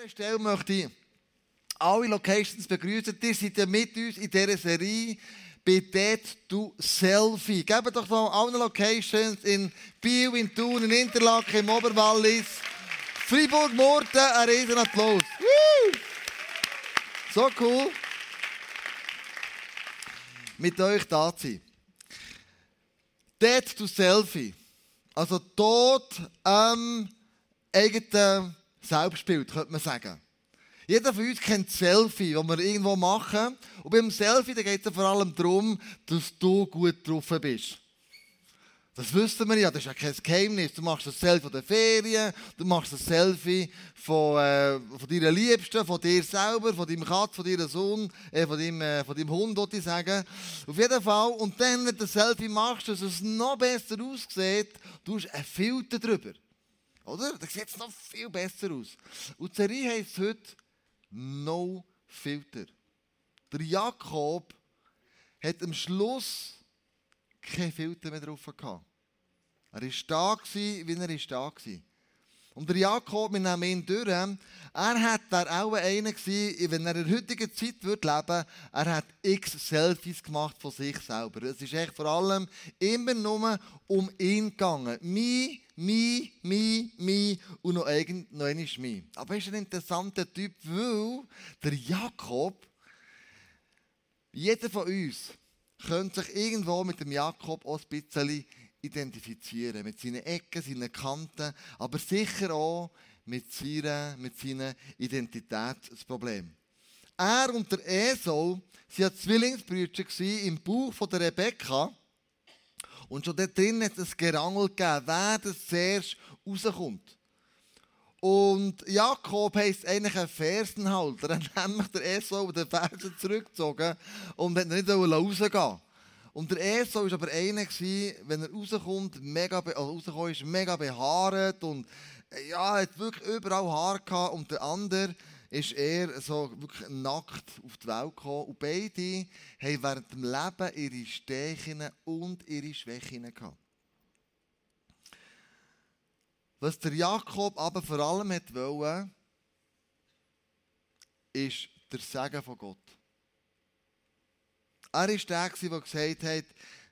dieser Stelle möchte ich alle Locations begrüßen. Ihr seid ja mit uns in dieser Serie bei Dead to Selfie. Gebt doch noch allen Locations in Biel, in Thun, in Interlaken, im Oberwallis, Freiburg, Murten, einen riesen Applaus. So cool, mit euch da zu sein. Dead to Selfie. Also Tod am eigenen Selbstbild, könnte man sagen. Jeder von uns kennt Selfie, das wir irgendwo machen. Und beim Selfie geht es vor allem darum, dass du gut drauf bist. Das wissen wir ja, das ist ja kein Geheimnis. Du machst ein Selfie von der Ferien, du machst ein Selfie von, äh, von deiner Liebsten, von dir selber, von deinem Katz, von deinem Sohn, äh, von, deinem, äh, von deinem Hund, würde ich sagen. Auf jeden Fall. Und dann, wenn du ein Selfie machst, dass es noch besser aussieht, du hast einen Filter drüber. Oder? Dann sieht noch viel besser aus. Und die Serie heisst heute No Filter. Der Jakob hat am Schluss keinen Filter mehr drauf gehabt. Er war da, wie er war. Und der Jakob, wir nehmen ihn durch, er hat da auch einer gewesen, wenn er in der heutigen Zeit würde leben er hat x Selfies gemacht von sich selber. Es ist echt vor allem immer nur um ihn gegangen. Mi, mi, mi, mi und noch, irgend, noch einmal. Aber er ist ein interessanter Typ, weil der Jakob, jeder von uns, könnte sich irgendwo mit dem Jakob auch ein bisschen identifizieren. Mit seinen Ecken, seinen Kanten, aber sicher auch mit, seiner, mit seinen Identitätsproblemen. Er und der Esau waren Zwillingsbrüder im Bauch von der Rebekka. Und schon dort drin hat es Gerangel gegeben, wer das zuerst rauskommt. Und Jakob heisst eigentlich ein Fersenhalter. Er hat nämlich der Esau den Fersen zurückgezogen und hat nicht rausgehen und der Esau war aber einer, wenn er rauskommt, mega, also rausgekommen ist, mega behaart und ja, hat wirklich überall Haar gehabt. Und der andere ist eher so wirklich nackt auf die Welt gekommen. Und beide haben während dem Leben ihre Stärken und ihre Schwächen gehabt. Was der Jakob aber vor allem wollte, ist der Segen von Gott. Er war der, der gesagt hat,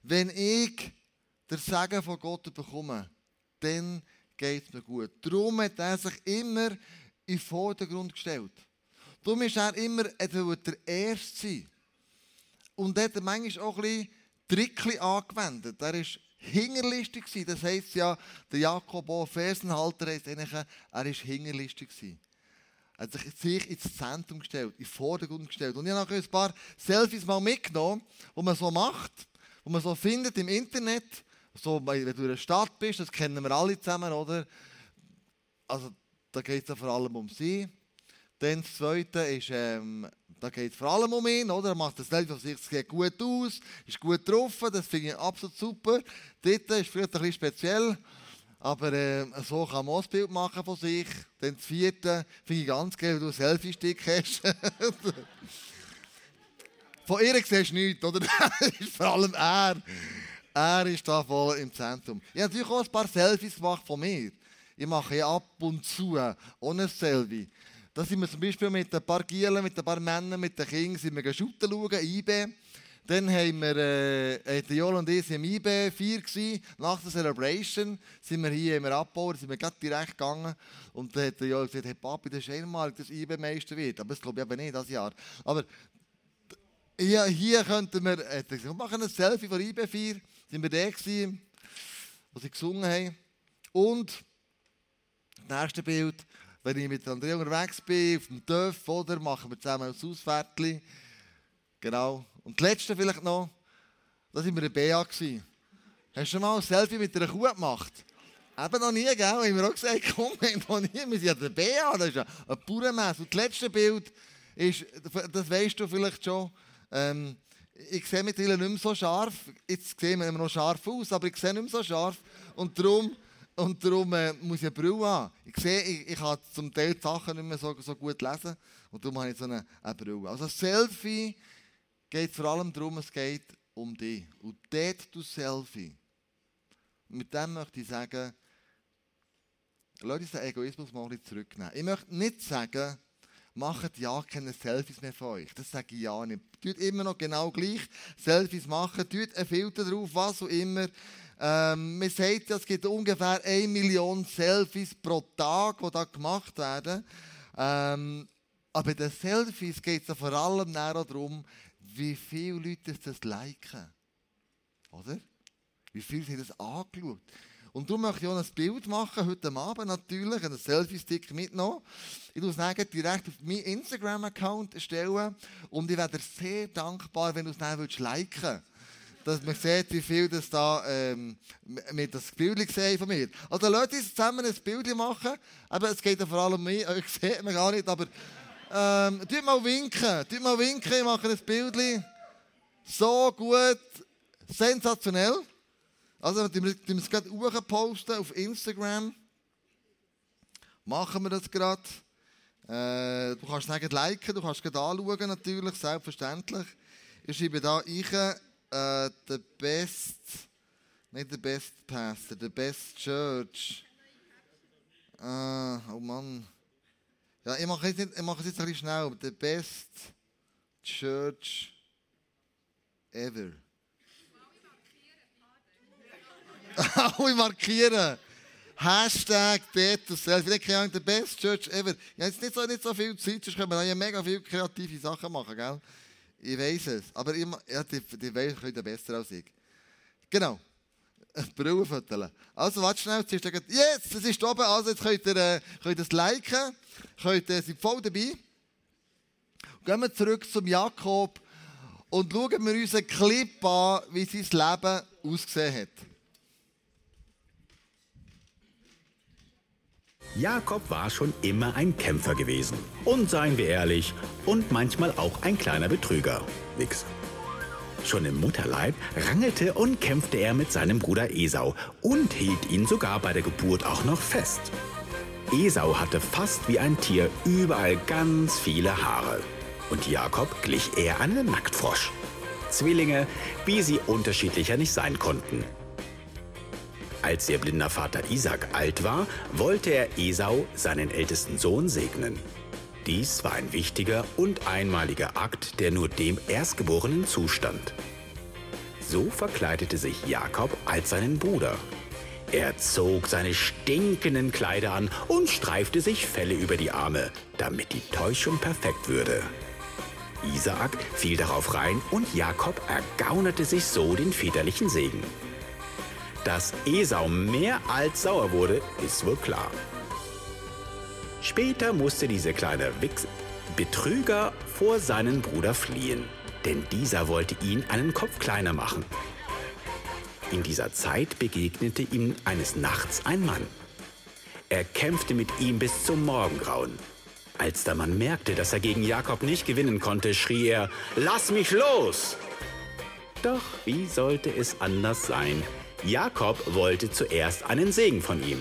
wenn ich den Segen von Gott bekomme, dann geht es mir gut. Darum hat er sich immer in den Vordergrund gestellt. Darum ist er immer er der Erste sein. Und hat manchmal auch ein Trickli angewendet. Er war hingerlistig. Das heisst ja, der Jakob, Fersenhalter, heisst eigentlich, er war hingerlistig. Hat sich ins Zentrum gestellt, in den Vordergrund gestellt. Und ich habe ein paar Selfies mal mitgenommen, die man so macht, die man so findet im Internet. So, wenn du in der Stadt bist, das kennen wir alle zusammen, oder? Also, da geht es ja vor allem um sie. Dann das Zweite ist, ähm, da geht es vor allem um ihn, oder? Er macht das Selfie auf sich, sieht gut aus, ist gut getroffen, das finde ich absolut super. Dort ist vielleicht ein bisschen speziell. Aber äh, so kann man auch ein Bild machen von sich. Dann das vierte finde ich ganz geil, wenn du einen Selfie-Stick hast. von ihr siehst du nichts, oder? vor allem er. Er ist da voll im Zentrum. Ich habe natürlich auch ein paar Selfies gemacht von mir. Ich mache ja ab und zu ohne Selfie. Da sind wir zum Beispiel mit ein paar Gielen, mit ein paar Männern, mit den Kindern, sind wir schauen, IB. Dann haben wir, äh, der Joel und ich im IB 4 gewesen. Nach der Celebration sind wir hier immer abgebaut, sind wir gerade direkt gegangen. Und dann hat Joel gesagt, hey Papi, das ist einmal, dass IB-Meister wird. Aber das glaube ich eben nicht, das Jahr. Aber hier, hier könnten wir, äh, wir machen ein Selfie von IB 4. Sind wir da gewesen, wo sie gesungen haben. Und das nächste Bild, wenn ich mit Andrea unterwegs bin, auf dem Dörf, oder, machen wir zusammen ein Ausfärtchen. Genau. Und das letzte vielleicht noch, da waren wir in BA. Hast du schon mal ein Selfie mit einer Kuh gemacht? Eben noch nie, gell? Haben wir auch gesagt, komm, noch nie. Wir sind ja der BA, das ist ja ein Bauernmesse. Und das letzte Bild ist, das weißt du vielleicht schon, ähm, ich sehe mittlerweile nicht mehr so scharf. Jetzt sehen wir immer noch scharf aus, aber ich sehe nicht mehr so scharf. Und darum, und darum äh, muss ich eine Brille haben. Ich sehe, ich, ich kann zum Teil die Sachen nicht mehr so, so gut lesen. Und darum habe ich so eine, eine Brille. Also Selfie geht vor allem darum, es geht um dich. Und dort du Selfie. Mit dem möchte ich sagen, uns den Egoismus mal zurücknehmen. Ich möchte nicht sagen, macht ja keine Selfies mehr von euch. Das sage ich ja nicht. Tut immer noch genau gleich Selfies machen, tut einen Filter drauf, was auch immer. Ähm, man sagt, es gibt ungefähr 1 Million Selfies pro Tag, die da gemacht werden. Ähm, aber bei den Selfies geht es vor allem darum, wie viele Leute das liken. Oder? Wie viele sie das angeschaut und darum möchte ich auch ein Bild machen, heute Abend natürlich, einen Selfie-Stick mitnehmen. Ich würde es direkt auf meinen Instagram-Account stellen und ich wäre sehr dankbar, wenn du es dann liken dass man sieht, wie viel das da ähm, mit das Bild gesehen von mir. Also uns zusammen ein Bild machen. Aber es geht ja vor allem um mich, euch seht man gar nicht, aber ähm, tut mal winken, tut mal winken, ich mache ein Bild. So gut, sensationell. Also, wir müssen es gerade posten auf Instagram. Machen wir das gerade. Äh, du kannst sagen, liken, du kannst gerade anschauen, natürlich, selbstverständlich. Ich schreibe da ich, äh, the best, nicht the best pastor, the best church. Äh, oh Mann. Ja, ich mache es jetzt, mach jetzt ein bisschen schnell. The best church ever. Alle markieren. Hashtag Petrus Selfie. Ich denke, the best church ever. Ja, jetzt nicht so, nicht so viel Zeit, sonst können wir ja mega viele kreative Sachen machen, gell? Ich weiß es. Aber ich, ja, die, die weiss, können besser als ich. Genau. Brillenviertel. Also, warte schnell, jetzt ist yes, es ist oben, also jetzt könnt ihr, äh, könnt ihr liken, könnt, ihr, seid voll dabei. Gehen wir zurück zum Jakob und schauen wir uns einen Clip an, wie sein Leben ausgesehen hat. Jakob war schon immer ein Kämpfer gewesen. Und seien wir ehrlich, und manchmal auch ein kleiner Betrüger. Nix. Schon im Mutterleib rangelte und kämpfte er mit seinem Bruder Esau und hielt ihn sogar bei der Geburt auch noch fest. Esau hatte fast wie ein Tier überall ganz viele Haare. Und Jakob glich eher einem Nacktfrosch. Zwillinge, wie sie unterschiedlicher nicht sein konnten. Als ihr blinder Vater Isaac alt war, wollte er Esau, seinen ältesten Sohn, segnen. Dies war ein wichtiger und einmaliger Akt, der nur dem Erstgeborenen zustand. So verkleidete sich Jakob als seinen Bruder. Er zog seine stinkenden Kleider an und streifte sich Felle über die Arme, damit die Täuschung perfekt würde. Isaak fiel darauf rein und Jakob ergaunerte sich so den väterlichen Segen. Dass Esau mehr als sauer wurde, ist wohl klar. Später musste dieser kleine Wichs Betrüger vor seinen Bruder fliehen, denn dieser wollte ihn einen Kopf kleiner machen. In dieser Zeit begegnete ihm eines Nachts ein Mann. Er kämpfte mit ihm bis zum Morgengrauen. Als der Mann merkte, dass er gegen Jakob nicht gewinnen konnte, schrie er, Lass mich los! Doch wie sollte es anders sein? Jakob wollte zuerst einen Segen von ihm.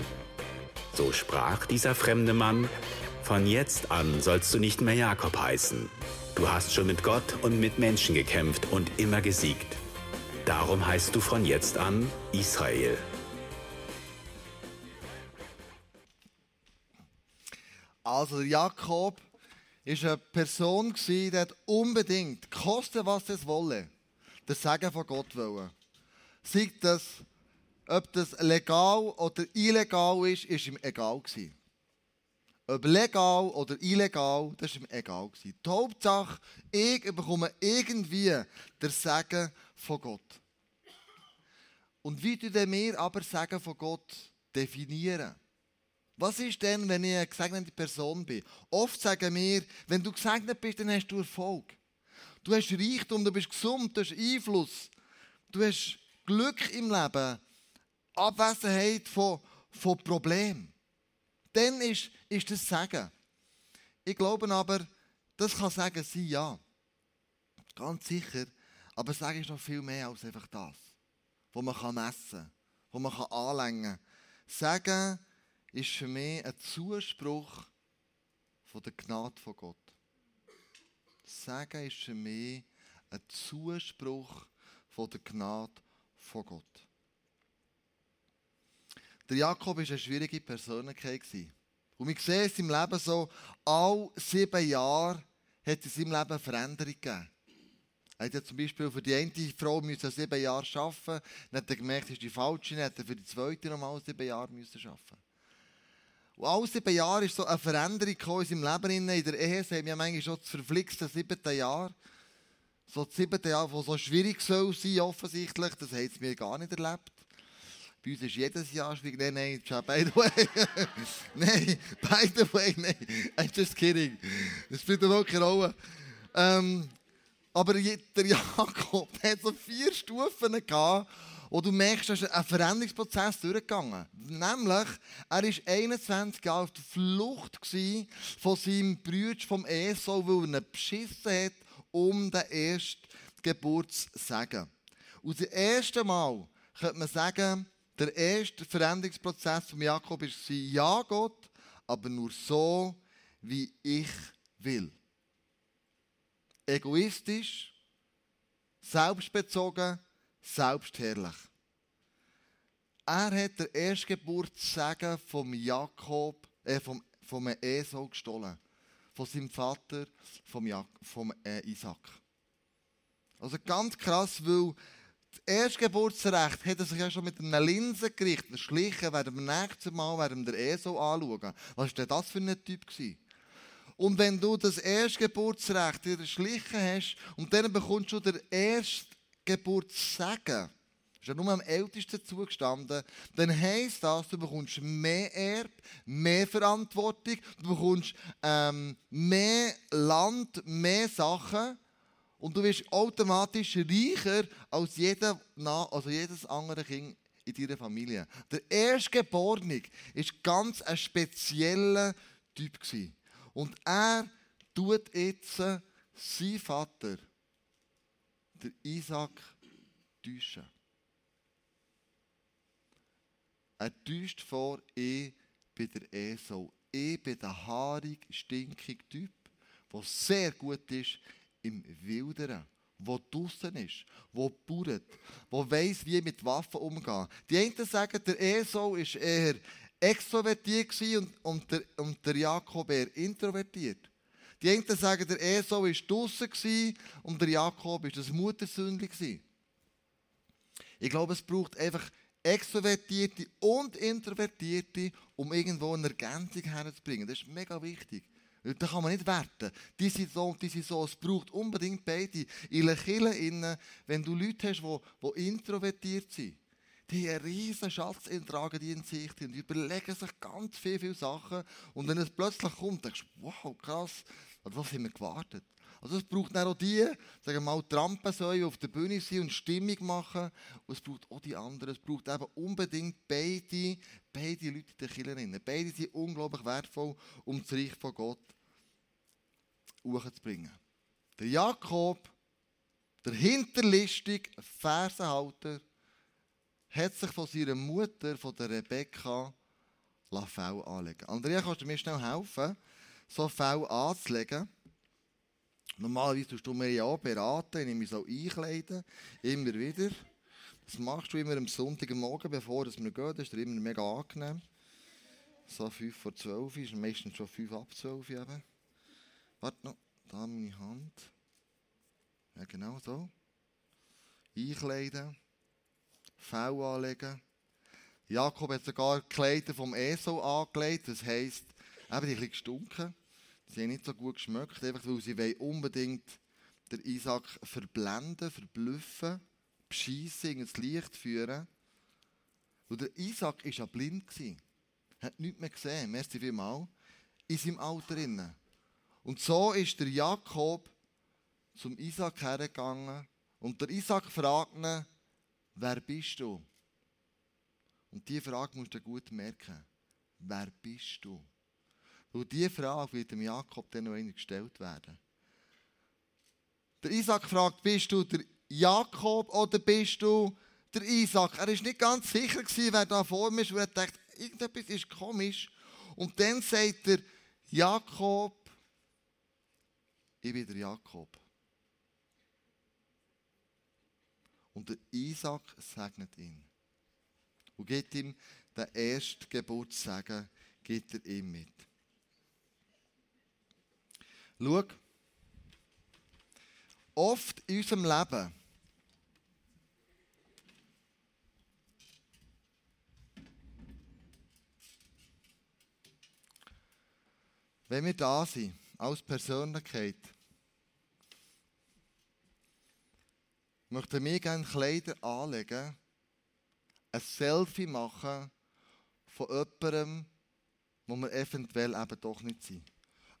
So sprach dieser fremde Mann, von jetzt an sollst du nicht mehr Jakob heißen. Du hast schon mit Gott und mit Menschen gekämpft und immer gesiegt. Darum heißt du von jetzt an Israel. Also Jakob ist eine Person die hat unbedingt, koste was es wolle, das Sagen von Gott wollen. Sei das ob das legal oder illegal ist, ist ihm egal gewesen. Ob legal oder illegal, das ist ihm egal gewesen. Die Hauptsache, ich bekomme irgendwie der Segen von Gott. Und wie tun wir aber Segen von Gott definieren? Was ist denn, wenn ich eine gesegnete Person bin? Oft sagen wir, wenn du gesegnet bist, dann hast du Erfolg. Du hast Reichtum, du bist gesund, du hast Einfluss, du hast Glück im Leben. Abwesenheit von, von Problemen. Dann ist, ist das Sagen. Ich glaube aber, das kann Sagen sein, ja. Ganz sicher. Aber Sagen ist noch viel mehr als einfach das, was man kann messen kann, was man anlängen kann. Sagen ist für mich ein Zuspruch von der Gnade von Gott. Sagen ist für mich ein Zuspruch von der Gnade von Gott. Der Jakob war eine schwierige Persönlichkeit. Und wir sehen es im Leben so, all sieben Jahre hat es in seinem Leben Veränderung gegeben. Er hat zum Beispiel für die eine Frau müssen sieben Jahre arbeiten, dann hat er gemerkt, das ist die falsche, dann hat er für die zweite nochmal sieben Jahre müssen arbeiten. Und alle sieben Jahre ist so eine Veränderung in seinem Leben. In der Ehe haben wir manchmal schon das verflixte siebte Jahr. So das siebte Jahr, das so schwierig soll sein, offensichtlich, das haben wir gar nicht erlebt. Bei uns ist jedes Jahr schwierig. Nein, nein, by the way. nein, by the way, nein. I'm just kidding. Das spielt überhaupt keine Rolle. Ähm, aber der Jakob hat so vier Stufen gehabt, wo du merkst, dass ein Veränderungsprozess durchgegangen Nämlich, er war 21 Jahre auf der Flucht von seinem Bruder, vom Esau, weil er ihn beschissen hat, um den ersten Geburtssegen. Und das erste Mal könnte man sagen, der erste Veränderungsprozess von Jakob war, ja Gott, aber nur so, wie ich will. Egoistisch, selbstbezogen, selbstherrlich. Er hat den Erstgeburtssegen vom Jakob, äh, vom, vom Esau gestohlen. Von seinem Vater, vom, Jak vom äh, Isaac. Also ganz krass, weil das Erstgeburtsrecht hat er sich ja schon mit einer Linse gerichtet. Schlichen werden wir nächstes Mal werden wir den Esau anschauen. Was war denn das für ein Typ? Gewesen? Und wenn du das Erstgeburtsrecht wieder schlichen hast und dann bekommst du den Erstgeburtssegen, ist ja nur am ältesten zugestanden, dann heisst das, du bekommst mehr Erb, mehr Verantwortung, du bekommst ähm, mehr Land, mehr Sachen und du wirst automatisch reicher als, jeder, also jedes andere Kind in deiner Familie. Der Erstgeborene war ganz ein spezieller Typ. Und er tut jetzt sein Vater, der Isaac, täuschen. Er täuscht vor, ich bin der Esau. Ich bin der haarig, stinkige Typ, der sehr gut ist im Wilderen, der draußen ist, der bauert, der weiss, wie mit Waffen umgehen. Die einen sagen, der Esau ist eher extrovertiert und, und, der, und der Jakob eher introvertiert. Die einen sagen, der Esau war draußen und der Jakob war das Muttersündli. Ich glaube, es braucht einfach Extrovertierte und Introvertierte, um irgendwo eine Ergänzung herzubringen. Das ist mega wichtig. Da kann man nicht werten. Die sind so und die sind so. Es braucht unbedingt beide. In der Kirche, wenn du Leute hast, die, die introvertiert sind, die einen riesen Schatz tragen die in sich und die überlegen sich ganz viele, viele Sachen. Und wenn es plötzlich kommt, denkst du, wow, krass, auf was haben wir gewartet? Also es braucht dann auch die, sagen wir mal, Trampensäue auf der Bühne sein und Stimmung machen. Und es braucht auch die anderen. Es braucht eben unbedingt beide, beide Leute in den Killerinnen. Beide sind unglaublich wertvoll, um das Reich von Gott hochzubringen. Der Jakob, der hinterlistige Fersenhalter, hat sich von seiner Mutter, von der Rebecca, Fell anlegen Andrea, kannst du mir schnell helfen, so Fell anzulegen? Normalerweise tust du mir ja beraten, ich mich so einkleiden, immer wieder. Das machst du immer am Sonntagmorgen, bevor wir gehen. Das ist dir immer mega angenehm. So 5 vor 12 ist meistens schon 5 ab 12 eben. Warte noch, da meine Hand. Ja, genau so. Einkleiden. Fell anlegen. Jakob hat sogar Kleider vom Esau angelegt, das heisst, eben die ein gestunken. Sie haben nicht so gut geschmeckt, einfach weil sie unbedingt den Isaac verblenden, verblüffen, beschissen, ins Licht führen. Und der Isaac war ja blind. Er hat nichts mehr gesehen, merci vielmal, in seinem Alter. Und so ist der Jakob zum Isaac hergegangen und der Isaac fragt ihn, Wer bist du? Und diese Frage musst du gut merken. Wer bist du? Und diese Frage wird dem Jakob dann noch einmal gestellt werden. Der Isaac fragt, bist du der Jakob oder bist du der Isaac? Er war nicht ganz sicher, gewesen, wer da vor mir ist, weil er dachte, irgendetwas ist komisch. Und dann sagt er, Jakob, ich bin der Jakob. Und der Isaac segnet ihn und gibt ihm den ersten Geburtssegen gibt er ihm mit. Schau, oft in unserem Leben wenn wir da sind, als Persönlichkeit, möchten wir gerne Kleider anlegen, ein Selfie machen von jemandem, wo wir eventuell eben doch nicht sind.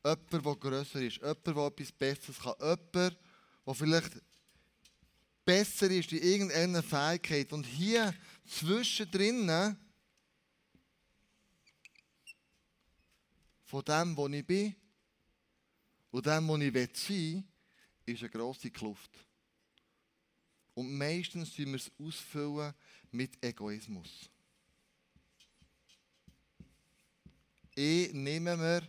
Jemand, der grösser ist, jemand, der etwas Besseres kann, jemand, der vielleicht besser ist in irgendeiner Fähigkeit. Und hier zwischendrin von dem, wo ich bin und dem, wo ich sein will, ist eine grosse Kluft. Und meistens tun wir es ausfüllen mit Egoismus. Ich nehme mir,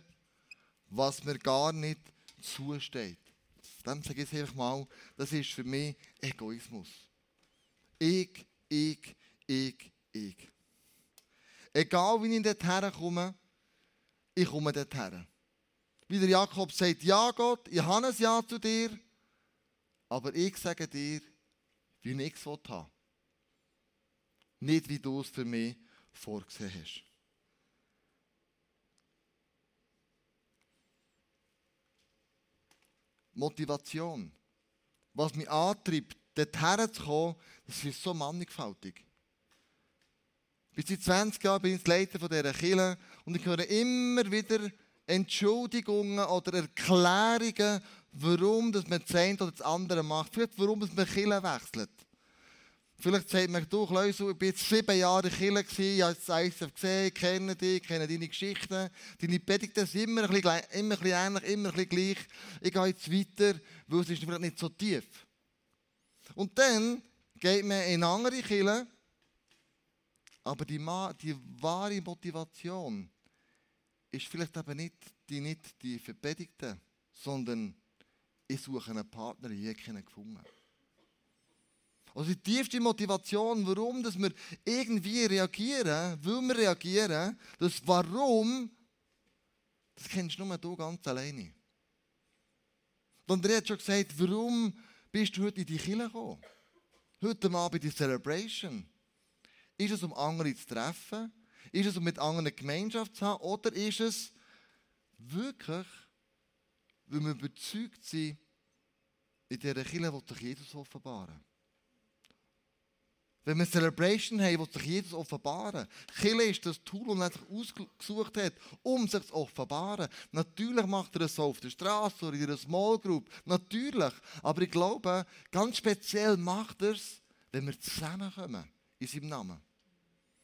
was mir gar nicht zusteht. Dann sage ich einfach mal, das ist für mich Egoismus. Ich, ich, ich, ich. Egal wie ich dorthin komme, ich komme dorthin. Wie der Jakob sagt, ja Gott, ich habe ein Ja zu dir, aber ich sage dir, wie ich es haben Nicht wie du es für mich vorgesehen hast. Motivation. Was mich antreibt, dorthin zu kommen, das ist so mannigfaltig. Bis seit 20 Jahren bin ich Leiter dieser Kirche und ich höre immer wieder Entschuldigungen oder Erklärungen, warum man das eine oder das andere macht. Vielleicht warum man Kirche wechselt. Vielleicht sagt man, du ich bin jetzt sieben Jahre in gewesen, ich habe das ISF gesehen, ich kenne dich, ich kenne deine Geschichten. Deine Predigten sind immer ein bisschen, immer ein bisschen ähnlich, immer ein bisschen gleich. Ich gehe jetzt weiter, weil es ist vielleicht nicht so tief. Und dann geht man in andere Kirche, aber die, die wahre Motivation ist vielleicht eben nicht die, nicht die Verpredigten, sondern ich suche einen Partner, ich keinen gefunden also die tiefste Motivation, warum dass wir irgendwie reagieren, weil wir reagieren, das Warum, das kennst nur du ganz alleine. Und er hat schon gesagt, warum bist du heute in die Kirche gekommen? Heute Abend die Celebration. Ist es, um andere zu treffen? Ist es, um mit anderen Gemeinschaft zu haben? Oder ist es wirklich, weil wir überzeugt sind, in dieser Kirche will sich Jesus offenbaren? Wenn wir Celebration haben, wo sich Jesus offenbaren. Kille ist das Tool, das er sich ausgesucht hat, um sich zu offenbaren. Natürlich macht er es so auf der Straße oder in einer Small Group. Natürlich. Aber ich glaube, ganz speziell macht er es, wenn wir zusammenkommen in seinem Namen.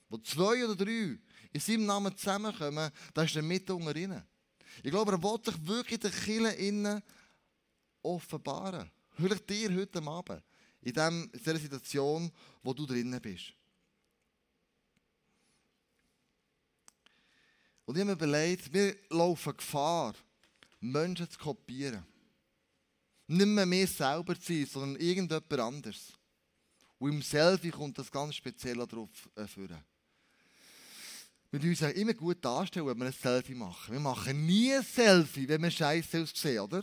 Wo zwei oder drei in seinem Namen zusammenkommen, da ist er mit unter ihnen. Ich glaube, er will sich wirklich in der Kille innen offenbaren. Vielleicht dir heute Abend in dieser Situation, wo du drinnen bist. Und ich habe mir überlegt, wir laufen Gefahr, Menschen zu kopieren. Nicht mehr wir selber zu sein, sondern irgendjemand anderes. Und im Selfie kommt das ganz speziell darauf führen. Wir uns immer gut darstellen, wenn wir ein Selfie machen. Wir machen nie ein Selfie, wenn wir scheiße aussehen, oder?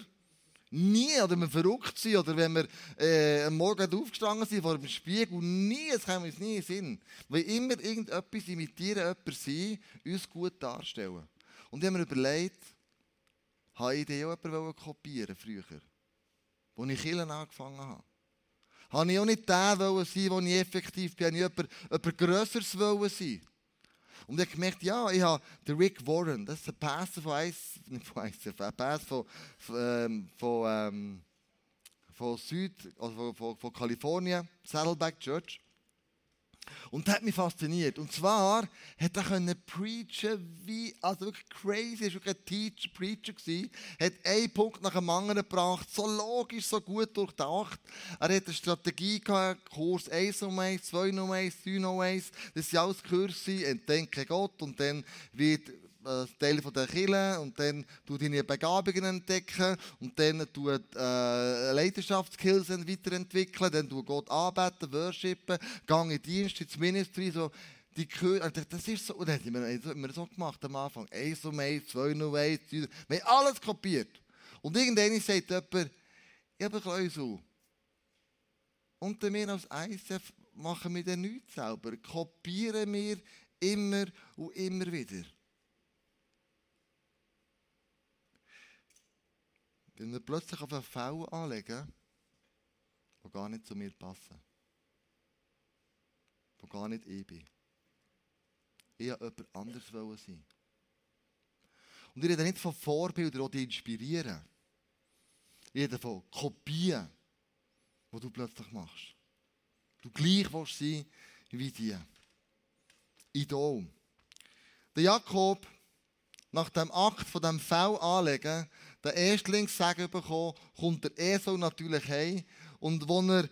Nie, oder wenn wir verrückt sind, oder wenn wir äh, am Morgen aufgestanden sind vor dem Spiegel, nie, es kann uns nie in Sinn. Weil immer irgendetwas imitieren, jemand sein, uns gut darstellen. Und ich habe mir überlegt, habe ich auch jemanden kopieren früher, als ich Killen angefangen habe. Habe ich auch nicht der sein, der ich effektiv bin, habe ich jemand, jemand Grösseres sein und ich habe gemerkt, ja, ich habe den Rick Warren, das ist ein Pastor von ICF, nicht von ICF, ein Pastor von, ähm, von, ähm, von Süd, also von, von Kalifornien, Saddleback Church. Und das hat mich fasziniert. Und zwar hat er können preachen wie, also wirklich crazy, er war ein Teacher, Preacher gewesen, hat einen Punkt nach dem anderen gebracht, so logisch, so gut durchdacht. Er hat eine Strategie gehabt, Kurs 1 um 1, 2 um 1, 3 um 1, das sind alles Kurse, entdecke Gott und dann wird Teil von der Kirche und dann du deine Begabungen entdecken und dann du äh, Leidenschaftskills weiterentwickeln, dann du Gott anbeten, worshipen, gang in Dienst, ins Ministry, so die Kür das ist so, das haben wir, so gemacht am Anfang. 1 um 1, 2 um 1, 3, wir haben alles kopiert. Und irgendwann sagt jemand, ich habe ein Kleusel. Und wir als ICF machen wir dann nichts selber. Kopieren wir immer und immer wieder. Wenn wir plötzlich auf einen Fell anlegen, die gar nicht zu mir passen. Die gar nicht ich bin. Ich wollte jemand anderes sein. Und ich rede nicht von Vorbildern, die inspirieren. Ich rede von Kopien, die du plötzlich machst. Du gleich willst sein wie die. Idol. Der Jakob, nach dem Akt von dem Fell anlegen, der Erstlingssagen bekommen, kommt der Esau natürlich heim. Und wo er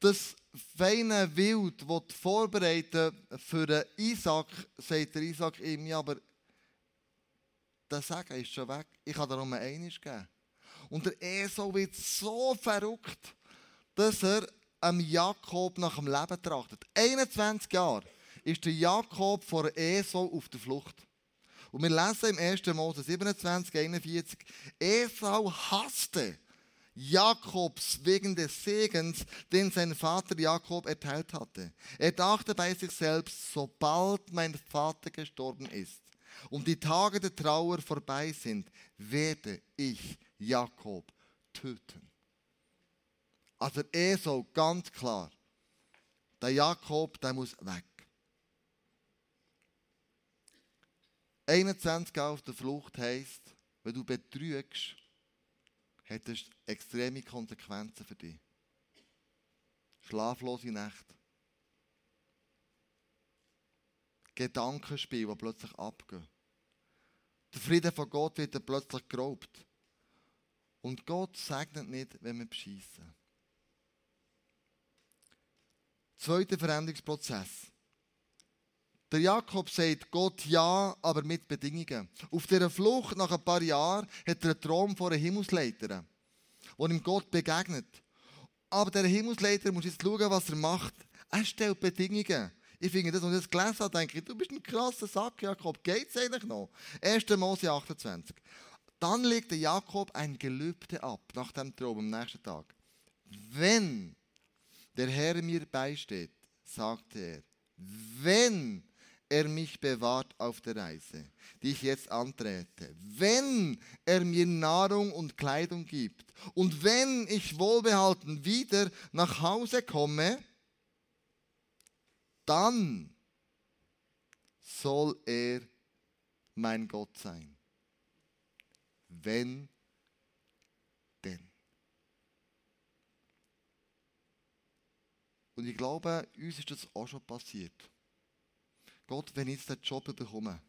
das feine Wild vorbereiten für den Isaac, sagt der Isaac ihm, ja, aber der Segen ist schon weg. Ich kann darum einiges geben. Und der Esau wird so verrückt, dass er am Jakob nach dem Leben trachtet. 21 Jahre ist der Jakob vor Esau auf der Flucht. Und wir lesen im 1. Mose 27, 41, Esau hasste Jakobs wegen des Segens, den sein Vater Jakob erteilt hatte. Er dachte bei sich selbst, sobald mein Vater gestorben ist und die Tage der Trauer vorbei sind, werde ich Jakob töten. Also Esau, ganz klar, der Jakob, der muss weg. 21 auf der Flucht heisst, wenn du betrügst, hat das extreme Konsequenzen für dich. Schlaflose Nächte. Gedankenspiele, die plötzlich abgehen. Der Frieden von Gott wird plötzlich geraubt. Und Gott segnet nicht, wenn wir bescheissen. Zweiter Veränderungsprozess. Der Jakob sagt Gott ja, aber mit Bedingungen. Auf dieser Flucht nach ein paar Jahren hat er einen Traum von einer Himmelsleiter, wo ihm Gott begegnet. Aber der Himmelsleiter muss jetzt schauen, was er macht. Er stellt Bedingungen. Ich finde das, und ich das gelesen habe, denke ich, du bist ein krasser Sack, Jakob. Geht es eigentlich noch? 1. Mose 28. Dann legte Jakob ein Gelübde ab, nach dem Traum am nächsten Tag. Wenn der Herr mir beisteht, sagte er, wenn er mich bewahrt auf der Reise, die ich jetzt antrete, wenn er mir Nahrung und Kleidung gibt und wenn ich wohlbehalten wieder nach Hause komme, dann soll er mein Gott sein. Wenn denn. Und ich glaube, uns ist das auch schon passiert. Gott, wenn ich jetzt den Job bekomme,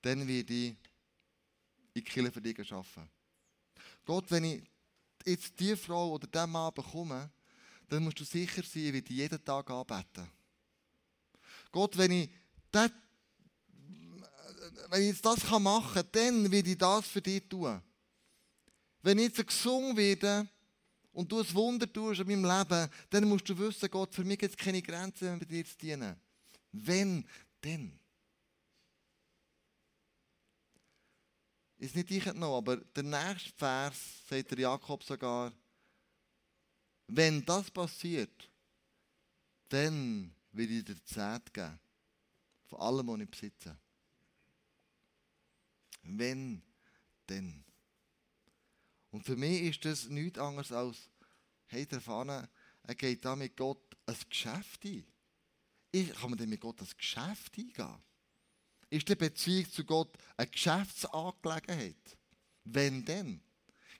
dann werde ich in Kirche für dich arbeiten. Gott, wenn ich jetzt die Frau oder diesen Mann bekomme, dann musst du sicher sein, ich werde jeden Tag anbeten. Gott, wenn ich, das, wenn ich jetzt das machen kann, dann werde ich das für dich tun. Wenn ich jetzt gesungen werde und du ein Wunder tust in meinem Leben, dann musst du wissen, Gott, für mich gibt es keine Grenzen, wenn wir dir zu dienen. Wenn denn? Ist nicht ich noch, aber der nächste Vers sagt der Jakob sogar, wenn das passiert, dann will ich dir Zeit geben. Von allem, was ich besitze. Wenn, denn. Und für mich ist das nichts anderes als, hey, der Fahne, er geht da mit Gott ein Geschäft ein. Kann man denn mit Gott das Geschäft eingehen? Ist die Beziehung zu Gott eine Geschäftsangelegenheit? Wenn denn?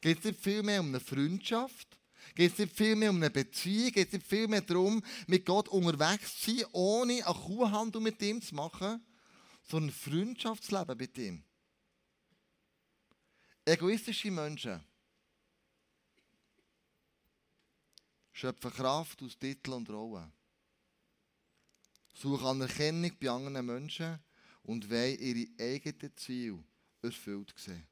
Geht es nicht vielmehr um eine Freundschaft? Geht es nicht vielmehr um eine Beziehung? Geht es nicht vielmehr darum, mit Gott unterwegs zu sein, ohne eine Kuhhandel mit ihm zu machen, sondern Freundschaftsleben mit ihm? Egoistische Menschen schöpfen Kraft aus Titel und Rollen suchen Anerkennung bei anderen Menschen und wollen ihre eigenen Ziele erfüllt sehen.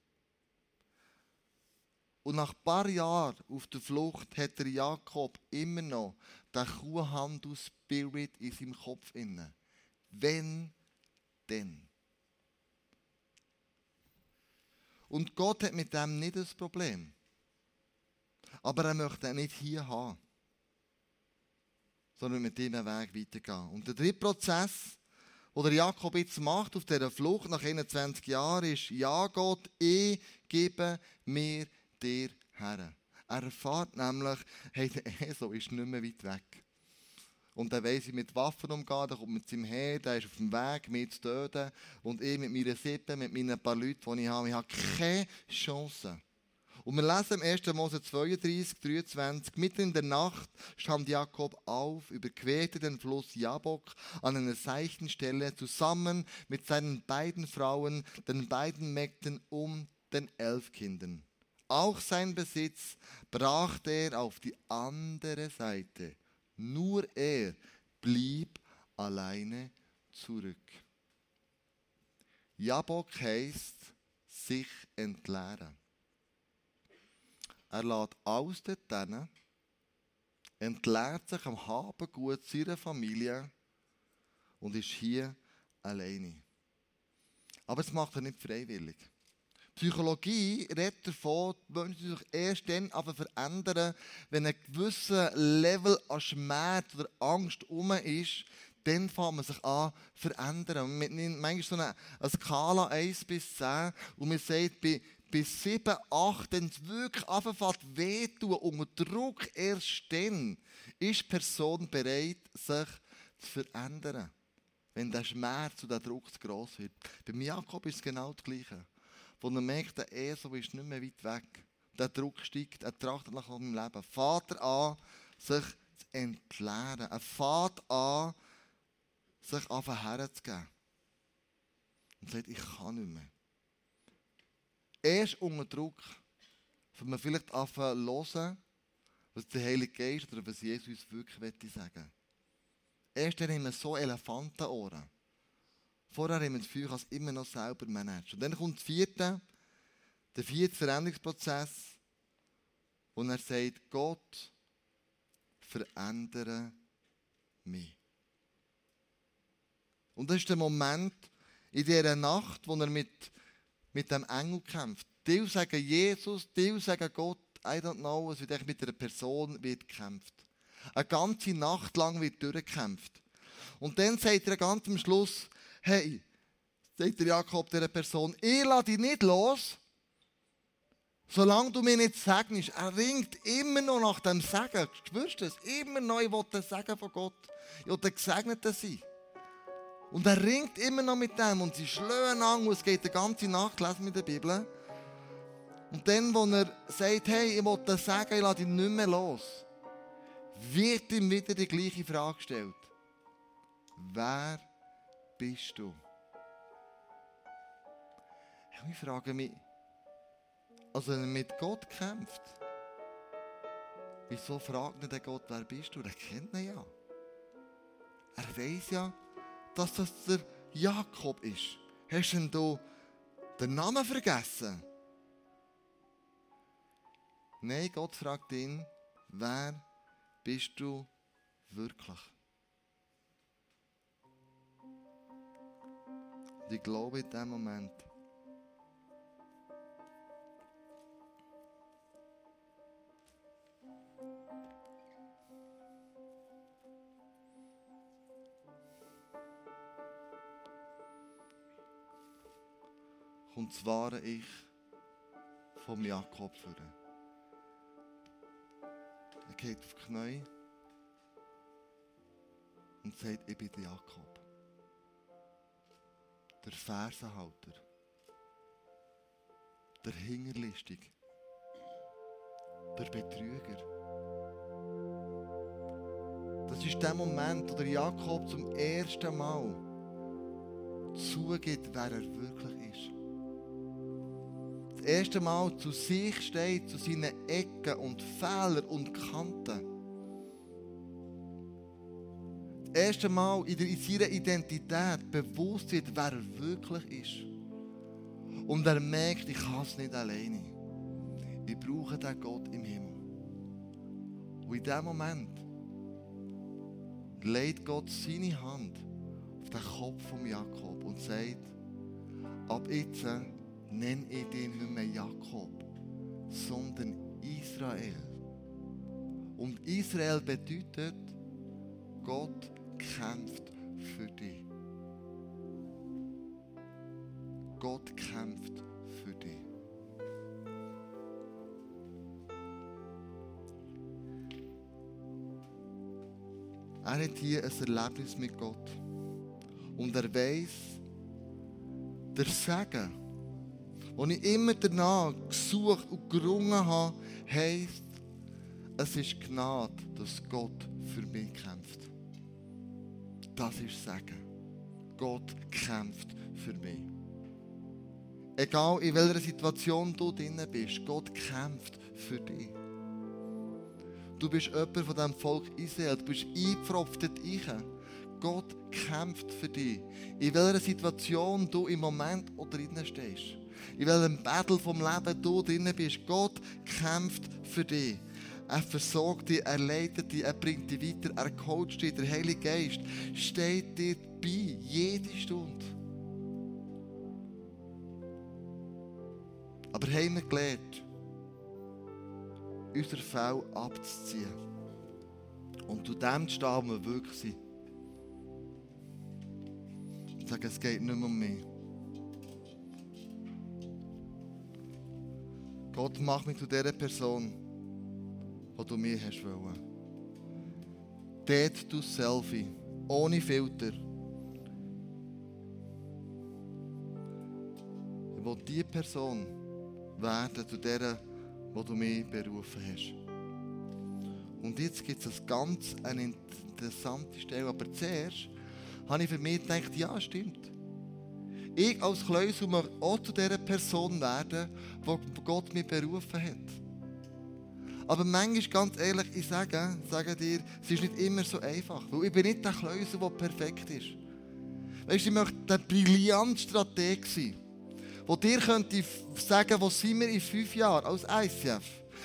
Und nach ein paar Jahren auf der Flucht hat der Jakob immer noch den Kuhhandel-Spirit in seinem Kopf inne. Wenn denn? Und Gott hat mit dem nicht das Problem. Aber er möchte ihn nicht hier haben, sondern mit diesem Weg weitergehen. Und der dritte Prozess, den Jakob jetzt macht auf dieser Flucht nach 21 Jahren, ist, ja Gott, ich gebe mir dir her. Er erfährt nämlich, hey, der Esau ist nicht mehr weit weg. Und er weiss, wie mit Waffen umgehen, der kommt mit seinem Heer, der ist auf dem Weg, mich zu töten. Und ich mit meiner Sippe, mit meinen paar Leuten, die ich habe, ich habe keine Chance. Und wir lesen im 1. Mose 32, 23, mitten in der Nacht stand Jakob auf, überquerte den Fluss Jabok an einer seichten Stelle, zusammen mit seinen beiden Frauen, den beiden Mägden um den elf Kindern. Auch sein Besitz brachte er auf die andere Seite. Nur er blieb alleine zurück. Jabok heißt sich entleeren. Er lädt alles dort hin, entleert sich am Habengut seiner Familie und ist hier alleine. Aber das macht er nicht freiwillig. Psychologie redet davon, die Menschen sich erst dann verändern, wenn ein gewisser Level an Schmerz oder Angst um ist, dann fängt man sich an zu verändern. Man nimmt manchmal so eine, eine Skala 1 bis 10 und man sagt, bei, bei 7, 8, wenn es wirklich anfängt wehtun, unter Druck erst dann, ist die Person bereit, sich zu verändern. Wenn der Schmerz und der Druck zu gross wird. Bei Jakob ist es genau das Gleiche wo er merkt, der Esel ist nicht mehr weit weg. Der Druck steigt, er trachtet nach seinem Leben. Vater an, sich zu entleeren. Er fährt an, sich einfach herzugeben. Und sagt, ich kann nicht mehr. Erst unter Druck, wenn man vielleicht anfangen hören, was der Heilige Geist oder was Jesus wirklich sagen will. Erst dann haben wir so Elefantenohren. Vorher haben wir das ich es immer noch selber managen. Und dann kommt das vierte, der vierte Veränderungsprozess, wo er sagt, Gott, verändere mich. Und das ist der Moment in dieser Nacht, wo er mit, mit dem Engel kämpft. Die sagen Jesus, die sagen Gott, I don't know, es wird mit einer Person wird gekämpft. Eine ganze Nacht lang wird durchgekämpft. Und dann sagt er ganz am Schluss, hey, sagt der Jakob dieser Person, ich lasse dich nicht los, solange du mir nicht segnest. Er ringt immer noch nach dem Segen. Spürst du das? Immer noch, ich will den Segen von Gott. Ich will der Gesegnete sein. Und er ringt immer noch mit dem und sie schlöen an und es geht die ganze Nacht, lesen mit der Bibel. Und dann, wo er sagt, hey, ich will den Segen, ich lasse dich nicht mehr los, wird ihm wieder die gleiche Frage gestellt. Wer bist du? Ich frage mich, also wenn er mit Gott kämpft, wieso fragt nicht der Gott, wer bist du? Er kennt ihn ja. Er weiß ja, dass das der Jakob ist. Hast du denn den Namen vergessen? Nein, Gott fragt ihn, wer bist du wirklich? Ich glaube in dem Moment, kommt das wahre Ich vom Jakob führen. Er geht auf die Knie und sagt, ich bin der Jakob der Fersenhalter, der Hingerlistig, der Betrüger. Das ist der Moment, wo der Jakob zum ersten Mal zugeht, wer er wirklich ist. Das erste Mal zu sich steht, zu seinen Ecken und Fehlern und Kanten erste Mal in, seiner Identität bewusst wird, wer er wirklich ist. Und er merkt, ich kann es nicht alleine. ich brauche den Gott im Himmel. Und in diesem Moment legt Gott seine Hand auf den Kopf von Jakob und sagt, ab jetzt nenne ich dich nicht mehr Jakob, sondern Israel. Und Israel bedeutet, Gott kämpft für dich. Gott kämpft für dich. Er hat hier ein Erlebnis mit Gott. Und er weiß, der Segen, den ich immer danach gesucht und gerungen habe, heisst, es ist Gnade, dass Gott für mich kämpft. Das ist Segen. Gott kämpft für mich. Egal in welcher Situation du drin bist, Gott kämpft für dich. Du bist jemand von diesem Volk Israel. Du bist eingepfropft rein. Gott kämpft für dich. In welcher Situation du im Moment drin stehst. In welchem Battle vom Leben du drin bist. Gott kämpft für dich. Er versorgt dich, er leitet dich, er bringt dich weiter, er coacht dich. Der Heilige Geist steht dir bei, jede Stunde. Aber haben wir gelernt, unser Fell abzuziehen. Und zu dem zu stehen, wo wir wirklich sind. Und sagen, es geht nicht mehr um mich. Gott, mach mich zu der Person, die du mir hast wollen. Dort du Selfie, ohne Filter. Ich will die Person werden, zu der wo du mich berufen hast. Und jetzt gibt es ganz eine interessante Stelle. Aber zuerst habe ich für mich gedacht, ja, stimmt. Ich als Kleusel möchte auch zu dieser Person werden, wo Gott mich berufen hat. Aber manchmal, ganz ehrlich, ich sage, sage dir, es ist nicht immer so einfach. Weil ich bin nicht der Kleusel, der perfekt ist. Weißt du, ich möchte der brillante Strateg sein wo dir könnte sagen, wo sind wir in fünf Jahren als ICF?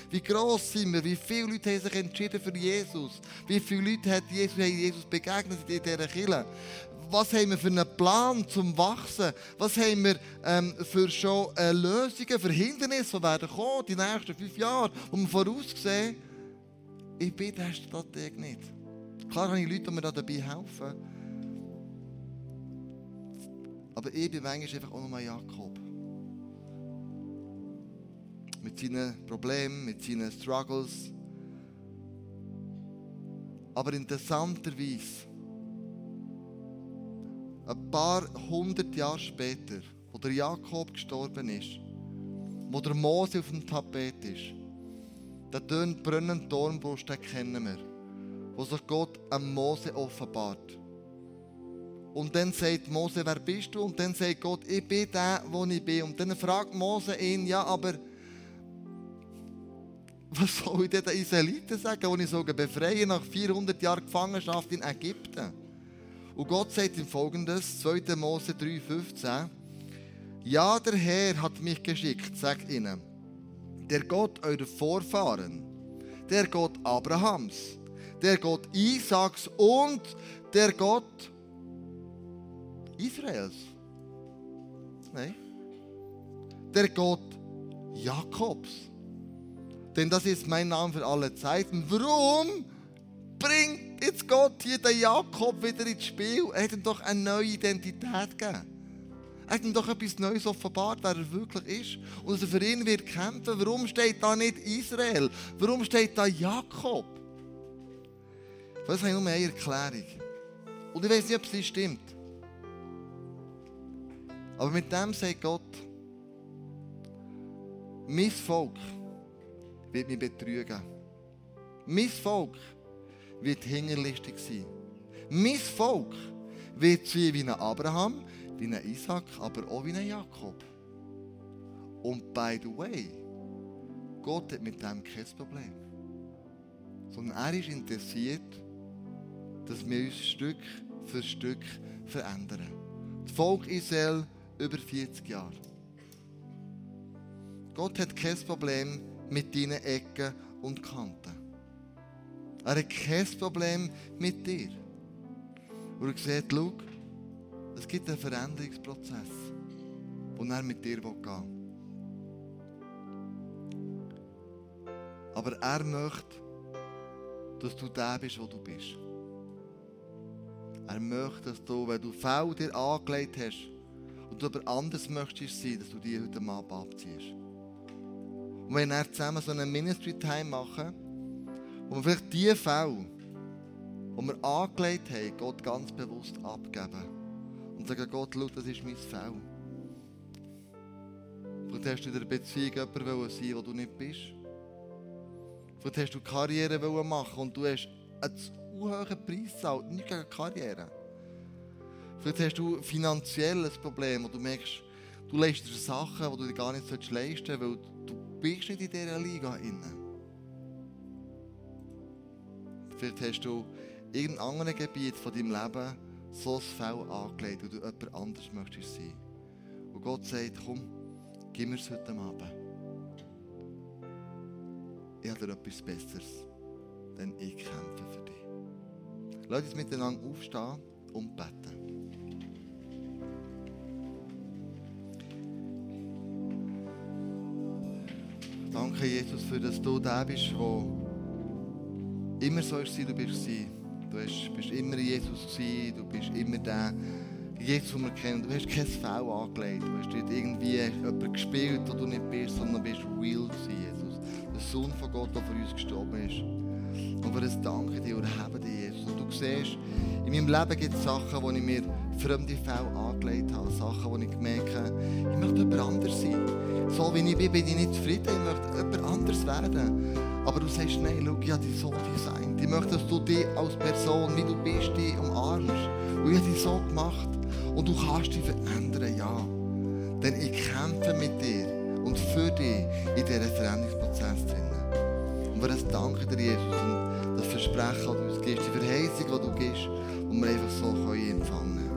Wie gross sind wir? Wie viele Leute haben sich entschieden für Jesus? Wie viele Leute hat Jesus, haben Jesus begegnet in dieser Kirche? Was haben wir für einen Plan zum Wachsen? Was haben wir ähm, für schon äh, Lösungen, für Hindernisse, die werden kommen, die nächsten fünf Jahre, wo wir voraussehen? Ich bin der Strateg nicht. Klar habe ich Leute, die mir da dabei helfen. Aber ich bin manchmal einfach auch nochmal Jakob mit seinen Problemen, mit seinen Struggles. Aber interessanterweise, ein paar hundert Jahre später, wo der Jakob gestorben ist, wo der Mose auf dem Tapet ist, der tönt brennende Dornbusch, den kennen wir, wo sich Gott am Mose offenbart. Und dann sagt Mose, wer bist du? Und dann sagt Gott, ich bin der, wo ich bin. Und dann fragt Mose ihn, ja, aber was soll ich den Israeliten sagen, die ich sogar befreien nach 400 Jahren Gefangenschaft in Ägypten? Und Gott sagt ihm folgendes, 2. Mose 3,15 Ja, der Herr hat mich geschickt, sagt ihnen, der Gott eurer Vorfahren, der Gott Abrahams, der Gott Isaaks und der Gott Israels. Nein. Der Gott Jakobs. Denn das ist mein Name für alle Zeiten. Warum bringt jetzt Gott hier den Jakob wieder ins Spiel? Er hat ihm doch eine neue Identität gegeben. Er hat ihm doch etwas Neues offenbart, wer er wirklich ist. Und dass er für ihn wird kämpfen. Warum steht da nicht Israel? Warum steht da Jakob? Das ich nur eine Erklärung. Und ich weiß nicht, ob sie stimmt. Aber mit dem sagt Gott, mein Volk, wird mich betrügen. Mein Volk wird hingerlistig sein. Mein Volk wird sein wie ein Abraham, wie ein Isaac, aber auch wie ein Jakob. Und by the way, Gott hat mit dem kein Problem. Sondern er ist interessiert, dass wir uns Stück für Stück verändern. Das Volk Israel über 40 Jahre. Gott hat kein Problem mit deinen Ecken und Kanten. Er hat kein Problem mit dir. Und er sieht, schau, es gibt einen Veränderungsprozess, und er mit dir gehen will. Aber er möchte, dass du der bist, wo du bist. Er möchte, dass du, wenn du faul dir angelegt hast und du aber anders möchtest sein, dass du die heute Abend abziehst. Und wenn wir zusammen so einen Ministry-Time machen, wir vielleicht die Fälle, die wir angelegt haben, Gott ganz bewusst abgeben. Und sagen, Gott, schau, das ist mein Fell. Vielleicht hast du in der Beziehung jemanden sein wo du nicht bist. Vielleicht hast du Karriere machen und du hast einen zu hohen Preis gezahlt, nicht gegen Karriere. Vielleicht hast du ein Problem, wo du merkst, du leistest Sachen, die du dir gar nicht leisten solltest, weil du bist nicht in dieser Liga inne. Vielleicht hast du in irgendeinem anderen Gebiet von deinem Leben so ein Fell angelegt, wo du jemand anders möchtest sein. Und Gott sagt, komm, gib mir es heute Abend. Ich habe dir etwas Besseres, denn ich kämpfe für dich. Lass uns miteinander aufstehen und beten. Danke, Jesus, für dass du der bist, der immer so ist, du bist. Du bist immer Jesus gewesen, du bist immer der Jesus, den wir kennen. Du hast kein Fell angelegt, du hast nicht irgendwie jemanden gespielt, wo du nicht bist, sondern bist real gewesen, Jesus. Der Sohn von Gott, der für uns gestorben ist. Und für das danke dir und habe dir, Jesus. Und du siehst, in meinem Leben gibt es Sachen, wo ich mir fremde Fälle angelegt habe. Sachen, wo ich gemerkt habe, ich möchte jemand anders sein. So wie ich bin, bin ich nicht zufrieden. Ich möchte jemand anders werden. Aber du sagst, nein, schau, ich habe dich so designt. Ich möchte, dass du dich als Person, wie du bist, dich umarmst. Und ich habe dich so gemacht. Und du kannst dich verändern, ja. Denn ich kämpfe mit dir und für dich in diesem Veränderungsprozess drin. Und wir danke dir, Jesus, und das Versprechen, das du uns gibst, die Verheißung, die du gibst, und wir einfach so empfangen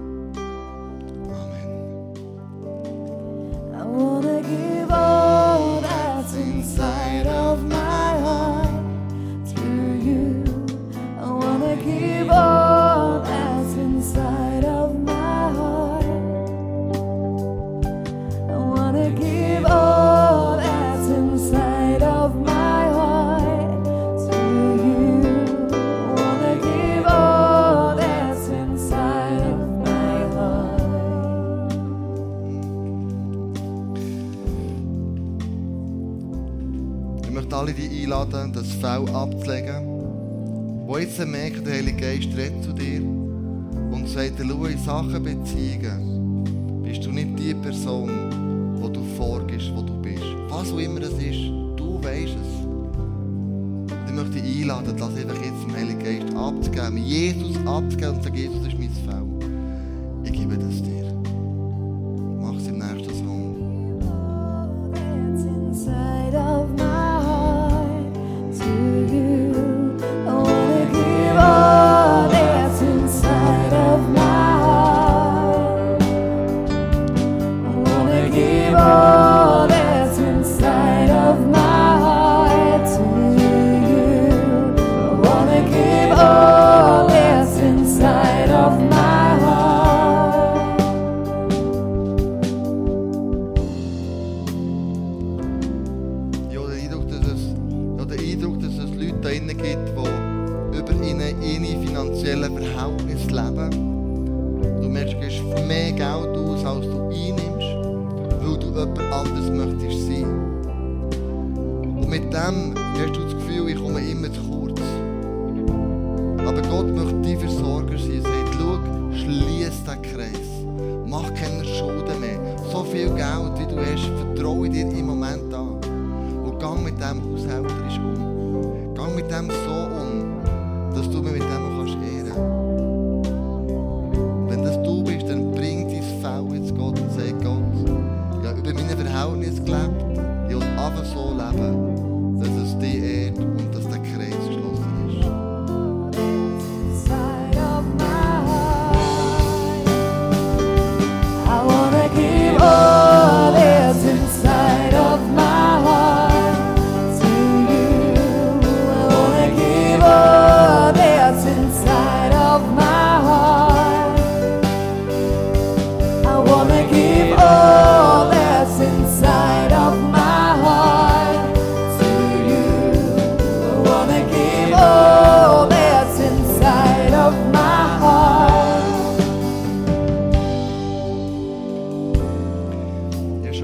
können. jetzt merkt, der Heilige Geist redet zu dir und sagt schau, in Sachen Beziehungen bist du nicht die Person, wo du vorgehst, wo du bist. Was auch immer es ist, du weißt es. Und ich möchte dich einladen, das einfach jetzt dem Heiligen Geist abzugeben, Jesus abzugeben und sagen, Jesus, finanziellen Verhältnis leben. Du merkst, du gibst mehr Geld aus, als du einnimmst, weil du jemand anders möchtest sein. Und mit dem hast du das Gefühl, ich komme immer zu kurz. Aber Gott möchte dein Versorger sein. Er sagt, schau, schließ den Kreis. Mach keine Schulden mehr. So viel Geld, wie du hast, vertraue dir im Moment an. Und geh mit dem haushälterisch um. Geh mit dem so um, dass du mir mit dem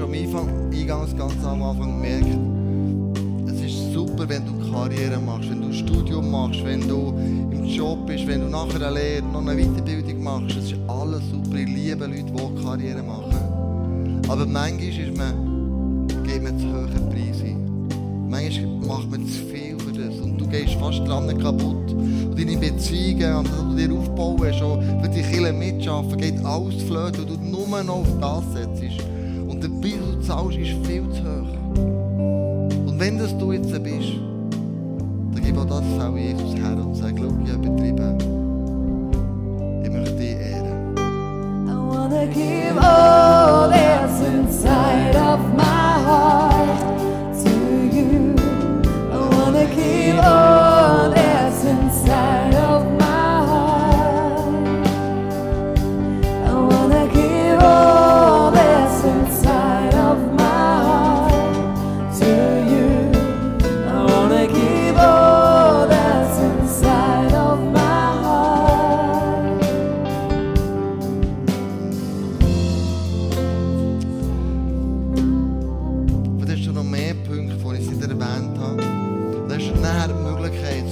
am Anfang, eingangs ganz am Anfang gemerkt, es ist super, wenn du Karriere machst, wenn du ein Studium machst, wenn du im Job bist, wenn du nachher eine Lehre, noch eine Weiterbildung machst. Es ist alles super. Ich liebe Leute, die Karriere machen. Aber manchmal ist man, geht man zu hohen Preisen. Manchmal macht man zu viel für das und du gehst fast dran kaputt. Und deine Beziehungen, und das, du dir aufbauen schon für die Kinder mitschaffen, geht alles flöten und du nur noch auf das setzt zahlst, ist viel zu hoch. Und wenn das du jetzt bist, dann gib auch das auch Jesus her und sag, schau, ich habe betrieben. naar de mogelijkheid.